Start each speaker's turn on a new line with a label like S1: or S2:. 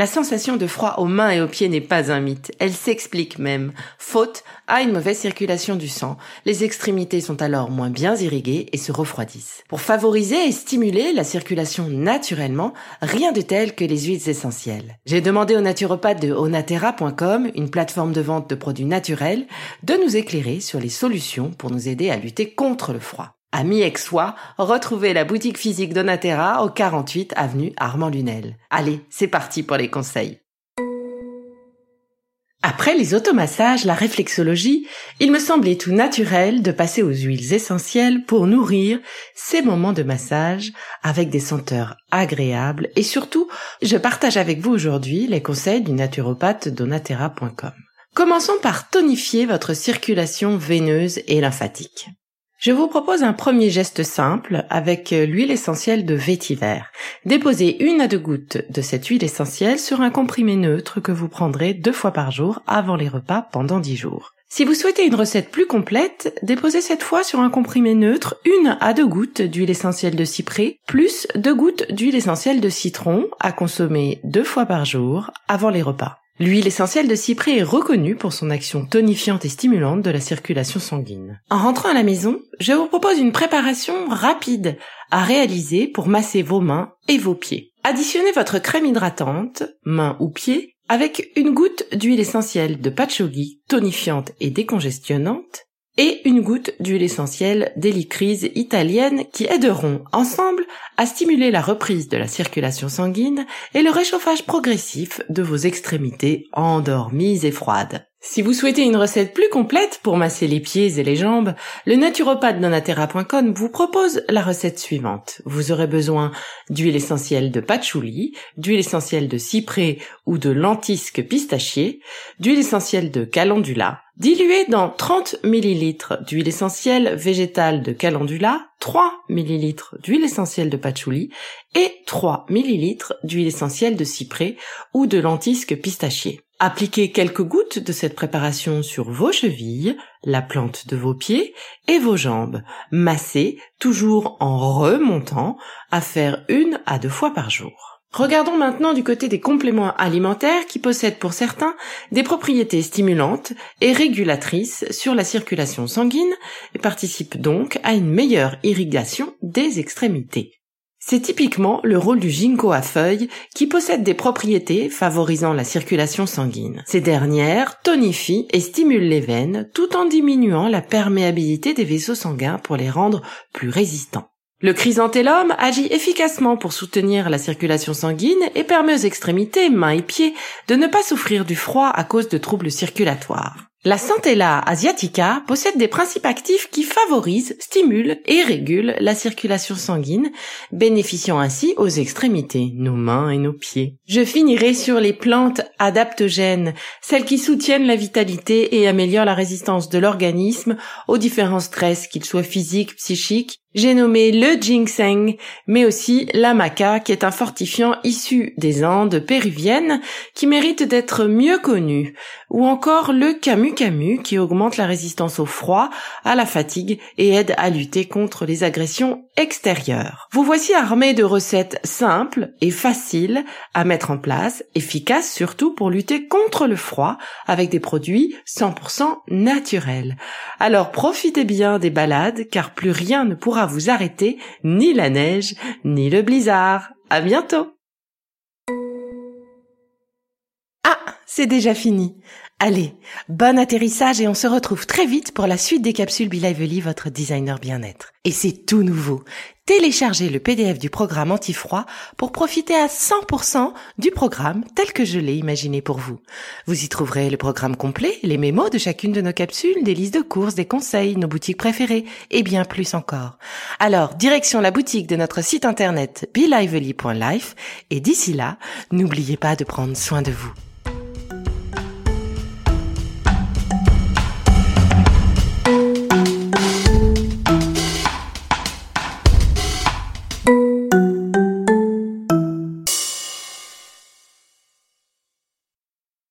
S1: La sensation de froid aux mains et aux pieds n'est pas un mythe, elle s'explique même. Faute à une mauvaise circulation du sang, les extrémités sont alors moins bien irriguées et se refroidissent. Pour favoriser et stimuler la circulation naturellement, rien de tel que les huiles essentielles. J'ai demandé au naturopathe de onatera.com, une plateforme de vente de produits naturels, de nous éclairer sur les solutions pour nous aider à lutter contre le froid. Amis ex-soi, retrouvez la boutique physique Donatera au 48 avenue Armand Lunel. Allez, c'est parti pour les conseils. Après les automassages, la réflexologie, il me semblait tout naturel de passer aux huiles essentielles pour nourrir ces moments de massage avec des senteurs agréables et surtout, je partage avec vous aujourd'hui les conseils du naturopathe donatera.com. Commençons par tonifier votre circulation veineuse et lymphatique. Je vous propose un premier geste simple avec euh, l'huile essentielle de vétiver. Déposez une à deux gouttes de cette huile essentielle sur un comprimé neutre que vous prendrez deux fois par jour avant les repas pendant dix jours. Si vous souhaitez une recette plus complète, déposez cette fois sur un comprimé neutre une à deux gouttes d'huile essentielle de cyprès plus deux gouttes d'huile essentielle de citron à consommer deux fois par jour avant les repas. L'huile essentielle de cyprès est reconnue pour son action tonifiante et stimulante de la circulation sanguine. En rentrant à la maison, je vous propose une préparation rapide à réaliser pour masser vos mains et vos pieds. Additionnez votre crème hydratante, mains ou pieds, avec une goutte d'huile essentielle de patchouli tonifiante et décongestionnante et une goutte d'huile essentielle d'hélicryse italienne qui aideront ensemble à stimuler la reprise de la circulation sanguine et le réchauffage progressif de vos extrémités endormies et froides. Si vous souhaitez une recette plus complète pour masser les pieds et les jambes, le naturopathe donatera.com vous propose la recette suivante. Vous aurez besoin d'huile essentielle de patchouli, d'huile essentielle de cyprès ou de lentisque pistachier, d'huile essentielle de calendula, diluée dans 30 ml d'huile essentielle végétale de calendula, 3 ml d'huile essentielle de patchouli et 3 ml d'huile essentielle de cyprès ou de lentisque pistachier. Appliquez quelques gouttes de cette préparation sur vos chevilles, la plante de vos pieds et vos jambes. Massez toujours en remontant à faire une à deux fois par jour. Regardons maintenant du côté des compléments alimentaires qui possèdent pour certains des propriétés stimulantes et régulatrices sur la circulation sanguine et participent donc à une meilleure irrigation des extrémités. C'est typiquement le rôle du ginkgo à feuilles qui possède des propriétés favorisant la circulation sanguine. Ces dernières tonifient et stimulent les veines tout en diminuant la perméabilité des vaisseaux sanguins pour les rendre plus résistants. Le chrysanthellum agit efficacement pour soutenir la circulation sanguine et permet aux extrémités, mains et pieds, de ne pas souffrir du froid à cause de troubles circulatoires. La Centella asiatica possède des principes actifs qui favorisent, stimulent et régulent la circulation sanguine, bénéficiant ainsi aux extrémités, nos mains et nos pieds. Je finirai sur les plantes adaptogènes, celles qui soutiennent la vitalité et améliorent la résistance de l'organisme aux différents stress, qu'ils soient physiques, psychiques, j'ai nommé le ginseng, mais aussi la maca, qui est un fortifiant issu des Andes péruviennes, qui mérite d'être mieux connu, ou encore le camu camu, qui augmente la résistance au froid, à la fatigue et aide à lutter contre les agressions extérieures. Vous voici armé de recettes simples et faciles à mettre en place, efficaces surtout pour lutter contre le froid, avec des produits 100% naturels. Alors profitez bien des balades, car plus rien ne vous arrêter, ni la neige, ni le blizzard. À bientôt! C'est déjà fini. Allez, bon atterrissage et on se retrouve très vite pour la suite des capsules Be Lively, votre designer bien-être. Et c'est tout nouveau. Téléchargez le PDF du programme anti-froid pour profiter à 100% du programme tel que je l'ai imaginé pour vous. Vous y trouverez le programme complet, les mémos de chacune de nos capsules, des listes de courses, des conseils, nos boutiques préférées et bien plus encore. Alors, direction la boutique de notre site internet belively.life et d'ici là, n'oubliez pas de prendre soin de vous.